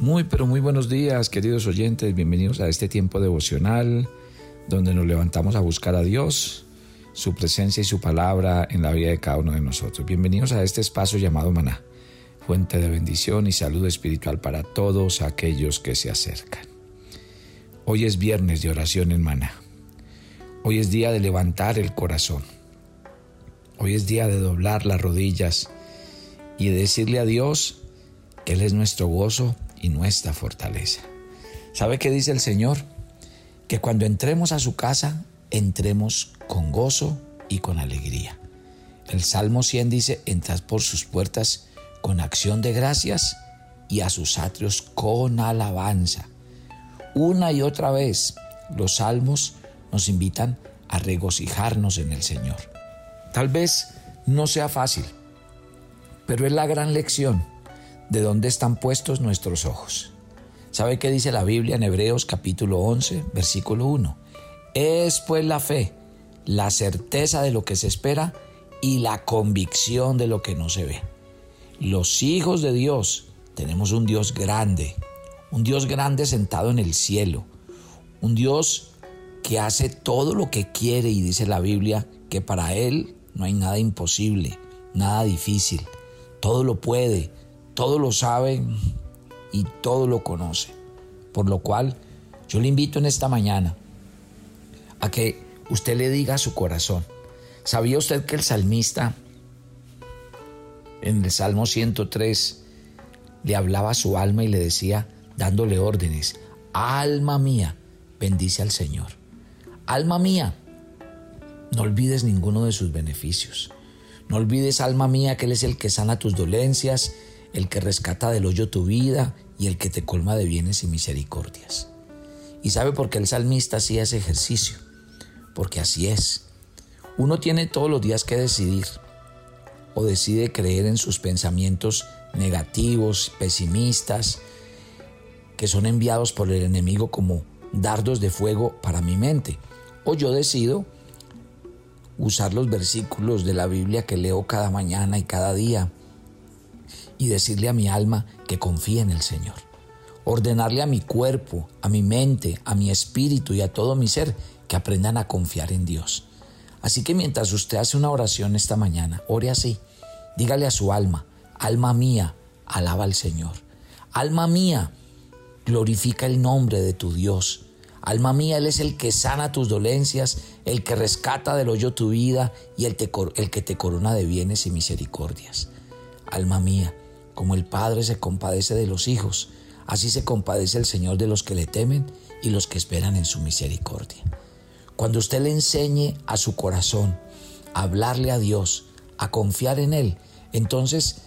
Muy, pero muy buenos días, queridos oyentes. Bienvenidos a este tiempo devocional donde nos levantamos a buscar a Dios, su presencia y su palabra en la vida de cada uno de nosotros. Bienvenidos a este espacio llamado Maná, fuente de bendición y salud espiritual para todos aquellos que se acercan. Hoy es viernes de oración en Maná. Hoy es día de levantar el corazón. Hoy es día de doblar las rodillas y de decirle a Dios que Él es nuestro gozo y nuestra fortaleza. ¿Sabe qué dice el Señor? Que cuando entremos a su casa, entremos con gozo y con alegría. El Salmo 100 dice, entrad por sus puertas con acción de gracias y a sus atrios con alabanza. Una y otra vez los salmos nos invitan a regocijarnos en el Señor. Tal vez no sea fácil, pero es la gran lección de dónde están puestos nuestros ojos. ¿Sabe qué dice la Biblia en Hebreos capítulo 11, versículo 1? Es pues la fe, la certeza de lo que se espera y la convicción de lo que no se ve. Los hijos de Dios tenemos un Dios grande, un Dios grande sentado en el cielo, un Dios que hace todo lo que quiere y dice la Biblia que para Él no hay nada imposible, nada difícil, todo lo puede, todo lo sabe y todo lo conoce. Por lo cual, yo le invito en esta mañana a que usted le diga a su corazón, ¿sabía usted que el salmista en el Salmo 103 le hablaba a su alma y le decía, dándole órdenes, alma mía, bendice al Señor. Alma mía, no olvides ninguno de sus beneficios. No olvides, alma mía, que Él es el que sana tus dolencias el que rescata del hoyo tu vida y el que te colma de bienes y misericordias. ¿Y sabe por qué el salmista hacía ese ejercicio? Porque así es. Uno tiene todos los días que decidir o decide creer en sus pensamientos negativos, pesimistas, que son enviados por el enemigo como dardos de fuego para mi mente. O yo decido usar los versículos de la Biblia que leo cada mañana y cada día y decirle a mi alma que confíe en el Señor. Ordenarle a mi cuerpo, a mi mente, a mi espíritu y a todo mi ser que aprendan a confiar en Dios. Así que mientras usted hace una oración esta mañana, ore así. Dígale a su alma, alma mía, alaba al Señor. Alma mía, glorifica el nombre de tu Dios. Alma mía, Él es el que sana tus dolencias, el que rescata del hoyo tu vida y el, el que te corona de bienes y misericordias. Alma mía, como el Padre se compadece de los hijos, así se compadece el Señor de los que le temen y los que esperan en su misericordia. Cuando usted le enseñe a su corazón a hablarle a Dios, a confiar en Él, entonces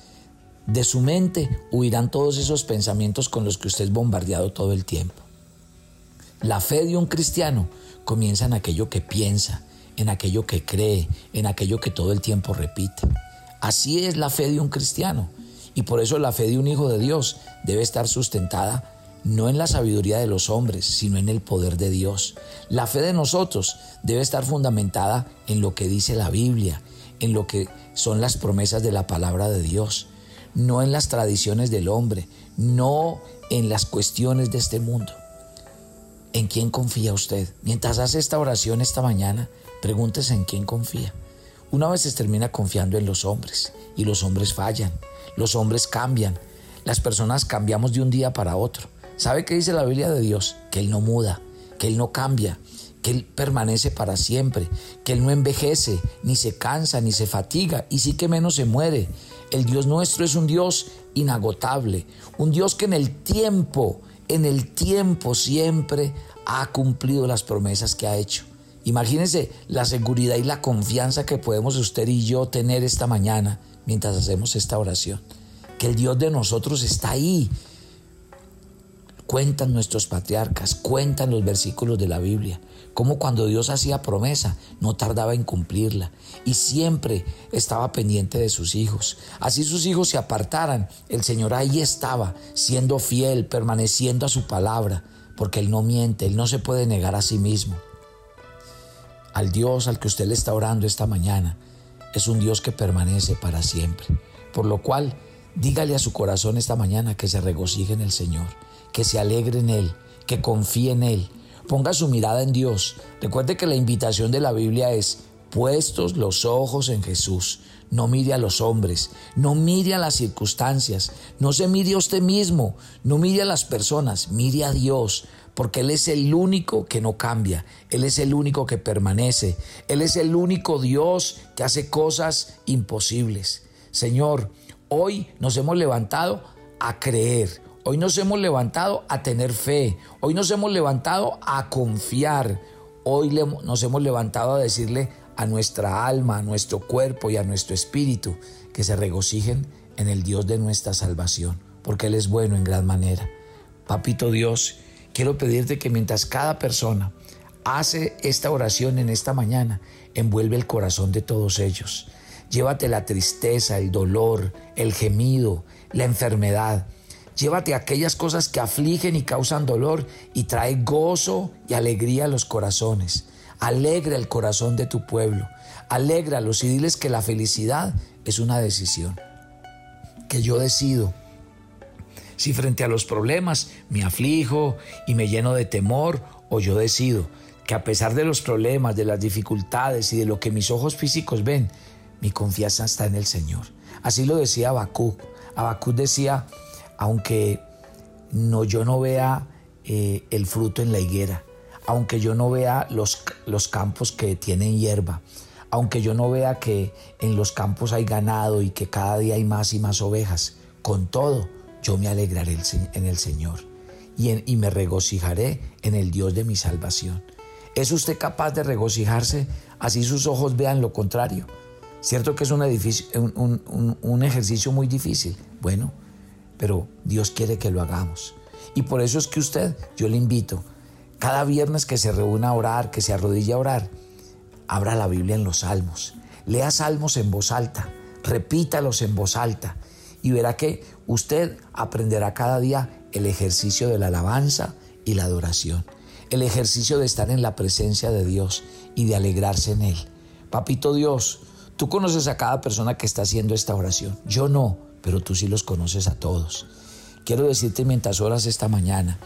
de su mente huirán todos esos pensamientos con los que usted es bombardeado todo el tiempo. La fe de un cristiano comienza en aquello que piensa, en aquello que cree, en aquello que todo el tiempo repite. Así es la fe de un cristiano. Y por eso la fe de un hijo de Dios debe estar sustentada no en la sabiduría de los hombres, sino en el poder de Dios. La fe de nosotros debe estar fundamentada en lo que dice la Biblia, en lo que son las promesas de la palabra de Dios, no en las tradiciones del hombre, no en las cuestiones de este mundo. ¿En quién confía usted? Mientras hace esta oración esta mañana, pregúntese en quién confía. Una vez se termina confiando en los hombres y los hombres fallan, los hombres cambian, las personas cambiamos de un día para otro. ¿Sabe qué dice la Biblia de Dios? Que Él no muda, que Él no cambia, que Él permanece para siempre, que Él no envejece, ni se cansa, ni se fatiga, y sí que menos se muere. El Dios nuestro es un Dios inagotable, un Dios que en el tiempo, en el tiempo siempre ha cumplido las promesas que ha hecho. Imagínense la seguridad y la confianza que podemos usted y yo tener esta mañana mientras hacemos esta oración. Que el Dios de nosotros está ahí. Cuentan nuestros patriarcas, cuentan los versículos de la Biblia, como cuando Dios hacía promesa, no tardaba en cumplirla y siempre estaba pendiente de sus hijos. Así sus hijos se apartaran, el Señor ahí estaba, siendo fiel, permaneciendo a su palabra, porque Él no miente, Él no se puede negar a sí mismo al Dios al que usted le está orando esta mañana es un Dios que permanece para siempre. Por lo cual, Dígale a su corazón esta mañana que se regocije en el Señor, que se alegre en Él, que confíe en Él. Ponga su mirada en Dios. Recuerde que la invitación de la Biblia es puestos los ojos en Jesús. No mire a los hombres, no mire a las circunstancias, no se mire a usted mismo, no mire a las personas, mire a Dios, porque Él es el único que no cambia, Él es el único que permanece, Él es el único Dios que hace cosas imposibles. Señor, hoy nos hemos levantado a creer, hoy nos hemos levantado a tener fe, hoy nos hemos levantado a confiar, hoy nos hemos levantado a decirle a nuestra alma, a nuestro cuerpo y a nuestro espíritu que se regocijen en el Dios de nuestra salvación, porque Él es bueno en gran manera. Papito Dios, quiero pedirte que mientras cada persona hace esta oración en esta mañana, envuelve el corazón de todos ellos. Llévate la tristeza, el dolor, el gemido, la enfermedad. Llévate aquellas cosas que afligen y causan dolor y trae gozo y alegría a los corazones. Alegra el corazón de tu pueblo. Alégralos y diles que la felicidad es una decisión. Que yo decido si frente a los problemas me aflijo y me lleno de temor o yo decido que a pesar de los problemas, de las dificultades y de lo que mis ojos físicos ven, mi confianza está en el Señor. Así lo decía Habacuc. Habacuc decía, aunque no, yo no vea eh, el fruto en la higuera, aunque yo no vea los, los campos que tienen hierba, aunque yo no vea que en los campos hay ganado y que cada día hay más y más ovejas, con todo, yo me alegraré en el Señor y, me regocijaré en el Dios de mi salvación. ¿Es usted capaz de regocijarse así sus ojos vean lo contrario? Cierto que es un, un, ejercicio muy difícil. Bueno, pero Dios quiere que lo hagamos. Y por eso es que usted, yo le invito, cada viernes que se reúna a orar, que se arrodilla a orar, abra la Biblia en los salmos. Lea salmos en voz alta, repítalos en voz alta y verá que usted aprenderá cada día el ejercicio de la alabanza y la adoración, el ejercicio de estar en la presencia de Dios y de alegrarse en Él. Papito Dios, tú conoces a cada persona que está haciendo esta oración. Yo no, pero tú sí los conoces a todos. Quiero decirte mientras oras esta mañana,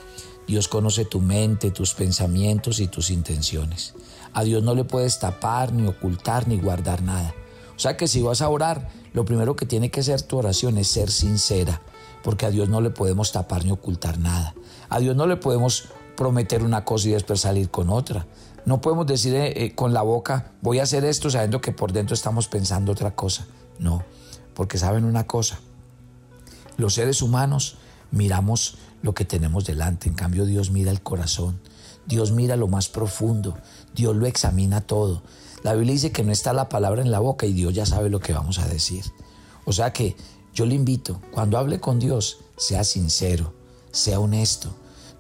Dios conoce tu mente, tus pensamientos y tus intenciones. A Dios no le puedes tapar, ni ocultar, ni guardar nada. O sea que si vas a orar, lo primero que tiene que ser tu oración es ser sincera, porque a Dios no le podemos tapar ni ocultar nada. A Dios no le podemos prometer una cosa y después salir con otra. No podemos decir eh, eh, con la boca, voy a hacer esto sabiendo que por dentro estamos pensando otra cosa. No, porque saben una cosa, los seres humanos miramos lo que tenemos delante, en cambio Dios mira el corazón, Dios mira lo más profundo, Dios lo examina todo. La Biblia dice que no está la palabra en la boca y Dios ya sabe lo que vamos a decir. O sea que yo le invito, cuando hable con Dios, sea sincero, sea honesto.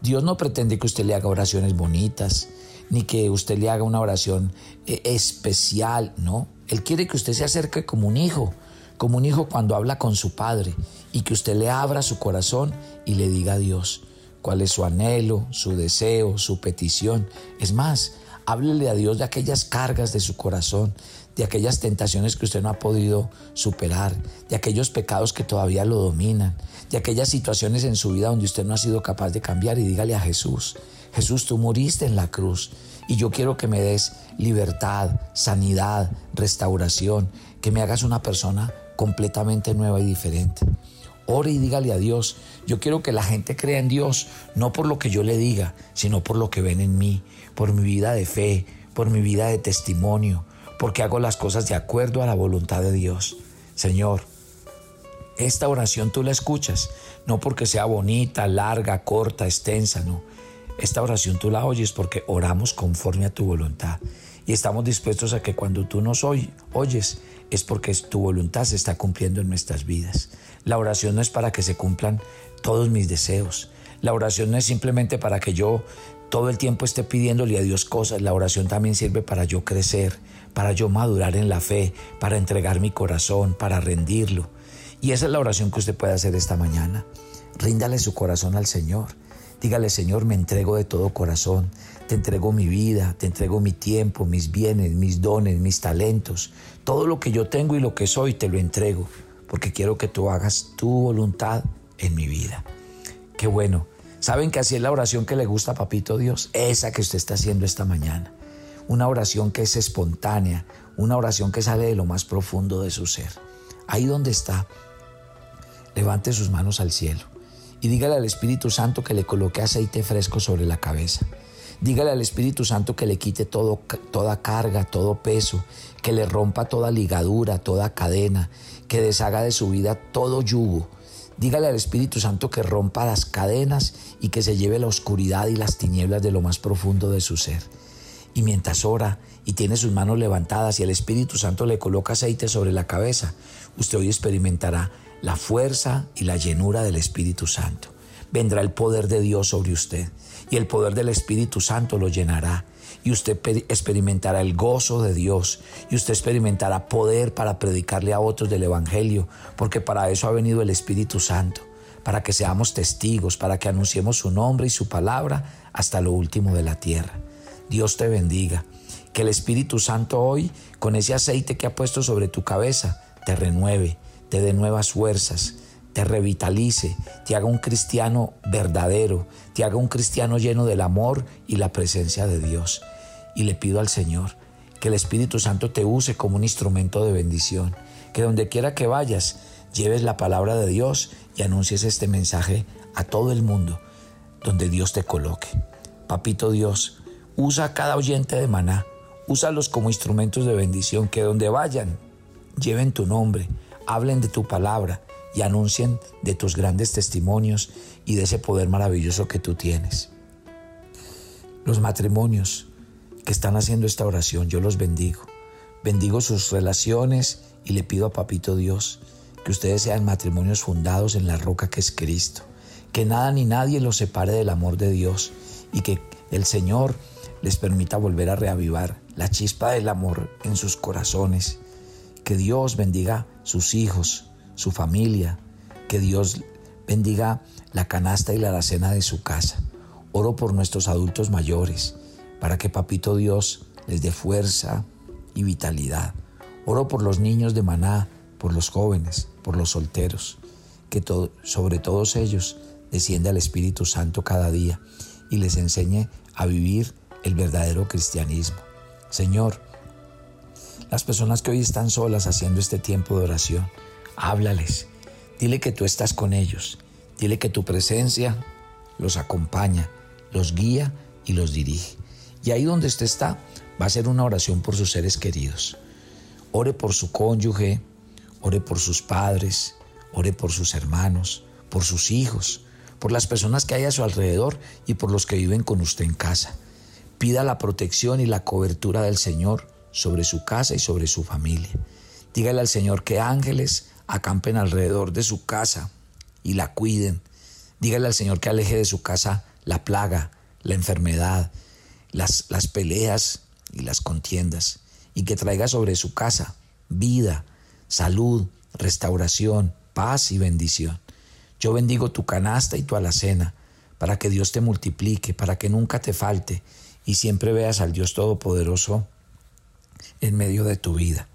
Dios no pretende que usted le haga oraciones bonitas, ni que usted le haga una oración eh, especial, no. Él quiere que usted se acerque como un hijo, como un hijo cuando habla con su padre, y que usted le abra su corazón y le diga a Dios cuál es su anhelo, su deseo, su petición. Es más, Háblele a Dios de aquellas cargas de su corazón, de aquellas tentaciones que usted no ha podido superar, de aquellos pecados que todavía lo dominan, de aquellas situaciones en su vida donde usted no ha sido capaz de cambiar y dígale a Jesús, Jesús, tú moriste en la cruz y yo quiero que me des libertad, sanidad, restauración, que me hagas una persona completamente nueva y diferente. Ore y dígale a Dios, yo quiero que la gente crea en Dios, no por lo que yo le diga, sino por lo que ven en mí, por mi vida de fe, por mi vida de testimonio, porque hago las cosas de acuerdo a la voluntad de Dios. Señor, esta oración tú la escuchas, no porque sea bonita, larga, corta, extensa, no. Esta oración tú la oyes porque oramos conforme a tu voluntad y estamos dispuestos a que cuando tú nos oyes es porque tu voluntad se está cumpliendo en nuestras vidas. La oración no es para que se cumplan todos mis deseos. La oración no es simplemente para que yo todo el tiempo esté pidiéndole a Dios cosas. La oración también sirve para yo crecer, para yo madurar en la fe, para entregar mi corazón, para rendirlo. Y esa es la oración que usted puede hacer esta mañana. Ríndale su corazón al Señor. Dígale, Señor, me entrego de todo corazón. Te entrego mi vida, te entrego mi tiempo, mis bienes, mis dones, mis talentos. Todo lo que yo tengo y lo que soy, te lo entrego porque quiero que tú hagas tu voluntad en mi vida. Qué bueno. ¿Saben que así es la oración que le gusta a Papito Dios? Esa que usted está haciendo esta mañana. Una oración que es espontánea, una oración que sale de lo más profundo de su ser. Ahí donde está, levante sus manos al cielo y dígale al Espíritu Santo que le coloque aceite fresco sobre la cabeza. Dígale al Espíritu Santo que le quite todo, toda carga, todo peso, que le rompa toda ligadura, toda cadena, que deshaga de su vida todo yugo. Dígale al Espíritu Santo que rompa las cadenas y que se lleve la oscuridad y las tinieblas de lo más profundo de su ser. Y mientras ora y tiene sus manos levantadas y el Espíritu Santo le coloca aceite sobre la cabeza, usted hoy experimentará la fuerza y la llenura del Espíritu Santo. Vendrá el poder de Dios sobre usted y el poder del Espíritu Santo lo llenará y usted experimentará el gozo de Dios y usted experimentará poder para predicarle a otros del Evangelio, porque para eso ha venido el Espíritu Santo, para que seamos testigos, para que anunciemos su nombre y su palabra hasta lo último de la tierra. Dios te bendiga. Que el Espíritu Santo hoy, con ese aceite que ha puesto sobre tu cabeza, te renueve, te dé nuevas fuerzas, te revitalice, te haga un cristiano verdadero, te haga un cristiano lleno del amor y la presencia de Dios. Y le pido al Señor que el Espíritu Santo te use como un instrumento de bendición, que donde quiera que vayas, lleves la palabra de Dios y anuncies este mensaje a todo el mundo, donde Dios te coloque. Papito Dios, usa a cada oyente de maná, úsalos como instrumentos de bendición, que donde vayan, lleven tu nombre, hablen de tu palabra y anuncien de tus grandes testimonios y de ese poder maravilloso que tú tienes. Los matrimonios que están haciendo esta oración, yo los bendigo. Bendigo sus relaciones y le pido a Papito Dios que ustedes sean matrimonios fundados en la roca que es Cristo. Que nada ni nadie los separe del amor de Dios y que el Señor les permita volver a reavivar la chispa del amor en sus corazones. Que Dios bendiga sus hijos, su familia, que Dios bendiga la canasta y la alacena de su casa. Oro por nuestros adultos mayores, para que Papito Dios les dé fuerza y vitalidad. Oro por los niños de Maná, por los jóvenes, por los solteros, que sobre todos ellos descienda el Espíritu Santo cada día y les enseñe a vivir el verdadero cristianismo. Señor, las personas que hoy están solas haciendo este tiempo de oración, háblales, dile que tú estás con ellos, dile que tu presencia los acompaña, los guía y los dirige. Y ahí donde usted está, va a ser una oración por sus seres queridos. Ore por su cónyuge, ore por sus padres, ore por sus hermanos, por sus hijos, por las personas que hay a su alrededor y por los que viven con usted en casa. Pida la protección y la cobertura del Señor sobre su casa y sobre su familia. Dígale al Señor que ángeles acampen alrededor de su casa y la cuiden. Dígale al Señor que aleje de su casa la plaga, la enfermedad, las, las peleas y las contiendas, y que traiga sobre su casa vida, salud, restauración, paz y bendición. Yo bendigo tu canasta y tu alacena, para que Dios te multiplique, para que nunca te falte y siempre veas al Dios Todopoderoso en medio de tu vida.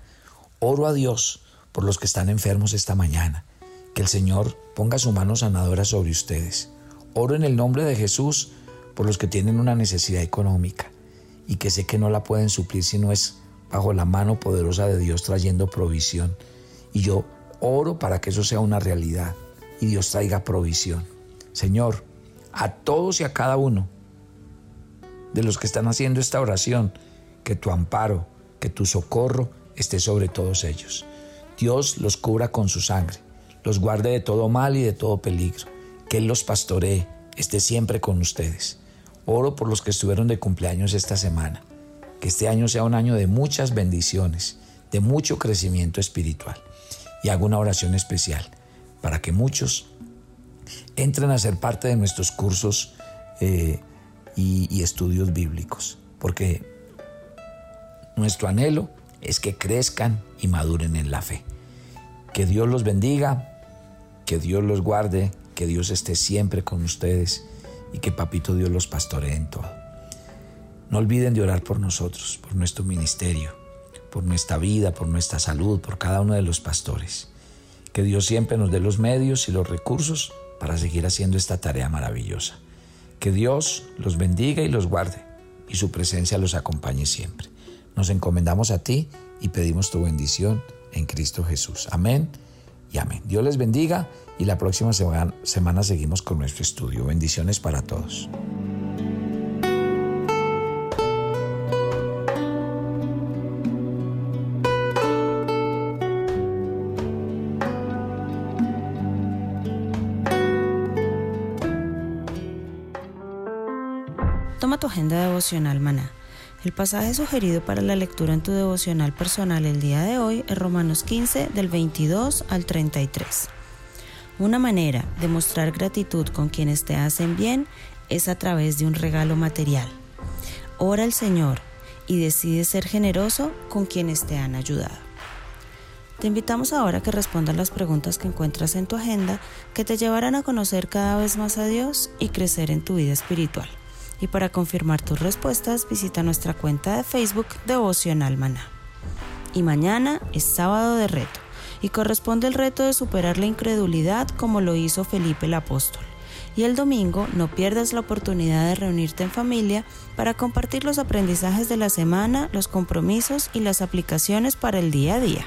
Oro a Dios por los que están enfermos esta mañana. Que el Señor ponga su mano sanadora sobre ustedes. Oro en el nombre de Jesús por los que tienen una necesidad económica y que sé que no la pueden suplir si no es bajo la mano poderosa de Dios trayendo provisión. Y yo oro para que eso sea una realidad y Dios traiga provisión. Señor, a todos y a cada uno de los que están haciendo esta oración, que tu amparo, que tu socorro esté sobre todos ellos. Dios los cubra con su sangre, los guarde de todo mal y de todo peligro, que Él los pastoree, esté siempre con ustedes. Oro por los que estuvieron de cumpleaños esta semana, que este año sea un año de muchas bendiciones, de mucho crecimiento espiritual. Y hago una oración especial para que muchos entren a ser parte de nuestros cursos eh, y estudios bíblicos, porque nuestro anhelo es que crezcan y maduren en la fe. Que Dios los bendiga, que Dios los guarde, que Dios esté siempre con ustedes y que Papito Dios los pastoree en todo. No olviden de orar por nosotros, por nuestro ministerio, por nuestra vida, por nuestra salud, por cada uno de los pastores. Que Dios siempre nos dé los medios y los recursos para seguir haciendo esta tarea maravillosa. Que Dios los bendiga y los guarde y su presencia los acompañe siempre. Nos encomendamos a ti y pedimos tu bendición en Cristo Jesús. Amén y amén. Dios les bendiga y la próxima semana, seguimos con nuestro estudio. Bendiciones para todos. Toma tu agenda devocional maná. El pasaje sugerido para la lectura en tu devocional personal el día de hoy es Romanos 15 del 22 al 33. Una manera de mostrar gratitud con quienes te hacen bien es a través de un regalo material. Ora al Señor y decide ser generoso con quienes te han ayudado. Te invitamos ahora a que respondas las preguntas que encuentras en tu agenda que te llevarán a conocer cada vez más a Dios y crecer en tu vida espiritual. Y para confirmar tus respuestas, visita nuestra cuenta de Facebook Devocional Maná. Y mañana es sábado de reto y corresponde el reto de superar la incredulidad como lo hizo Felipe el apóstol. Y el domingo no pierdas la oportunidad de reunirte en familia para compartir los aprendizajes de la semana, los compromisos y las aplicaciones para el día a día.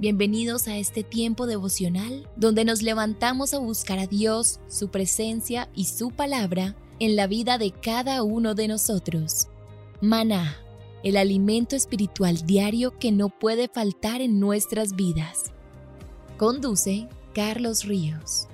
Bienvenidos a este tiempo devocional donde nos levantamos a buscar a Dios, su presencia y su palabra en la vida de cada uno de nosotros. Maná, el alimento espiritual diario que no puede faltar en nuestras vidas. Conduce Carlos Ríos.